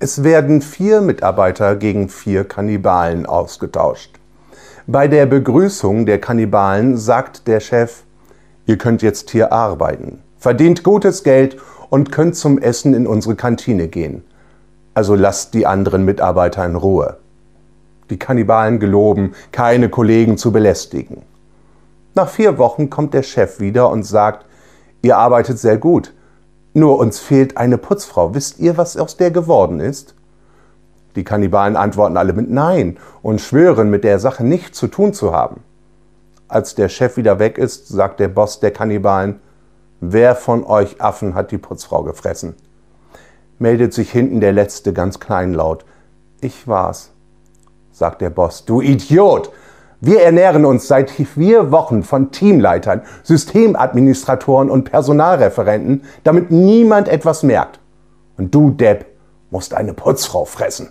Es werden vier Mitarbeiter gegen vier Kannibalen ausgetauscht. Bei der Begrüßung der Kannibalen sagt der Chef, ihr könnt jetzt hier arbeiten, verdient gutes Geld und könnt zum Essen in unsere Kantine gehen. Also lasst die anderen Mitarbeiter in Ruhe. Die Kannibalen geloben, keine Kollegen zu belästigen. Nach vier Wochen kommt der Chef wieder und sagt, ihr arbeitet sehr gut, nur uns fehlt eine Putzfrau. Wisst ihr, was aus der geworden ist? Die Kannibalen antworten alle mit Nein und schwören, mit der Sache nichts zu tun zu haben. Als der Chef wieder weg ist, sagt der Boss der Kannibalen, wer von euch Affen hat die Putzfrau gefressen? Meldet sich hinten der Letzte ganz kleinlaut. Ich war's, sagt der Boss. Du Idiot! Wir ernähren uns seit vier Wochen von Teamleitern, Systemadministratoren und Personalreferenten, damit niemand etwas merkt. Und du, Depp, musst eine Putzfrau fressen.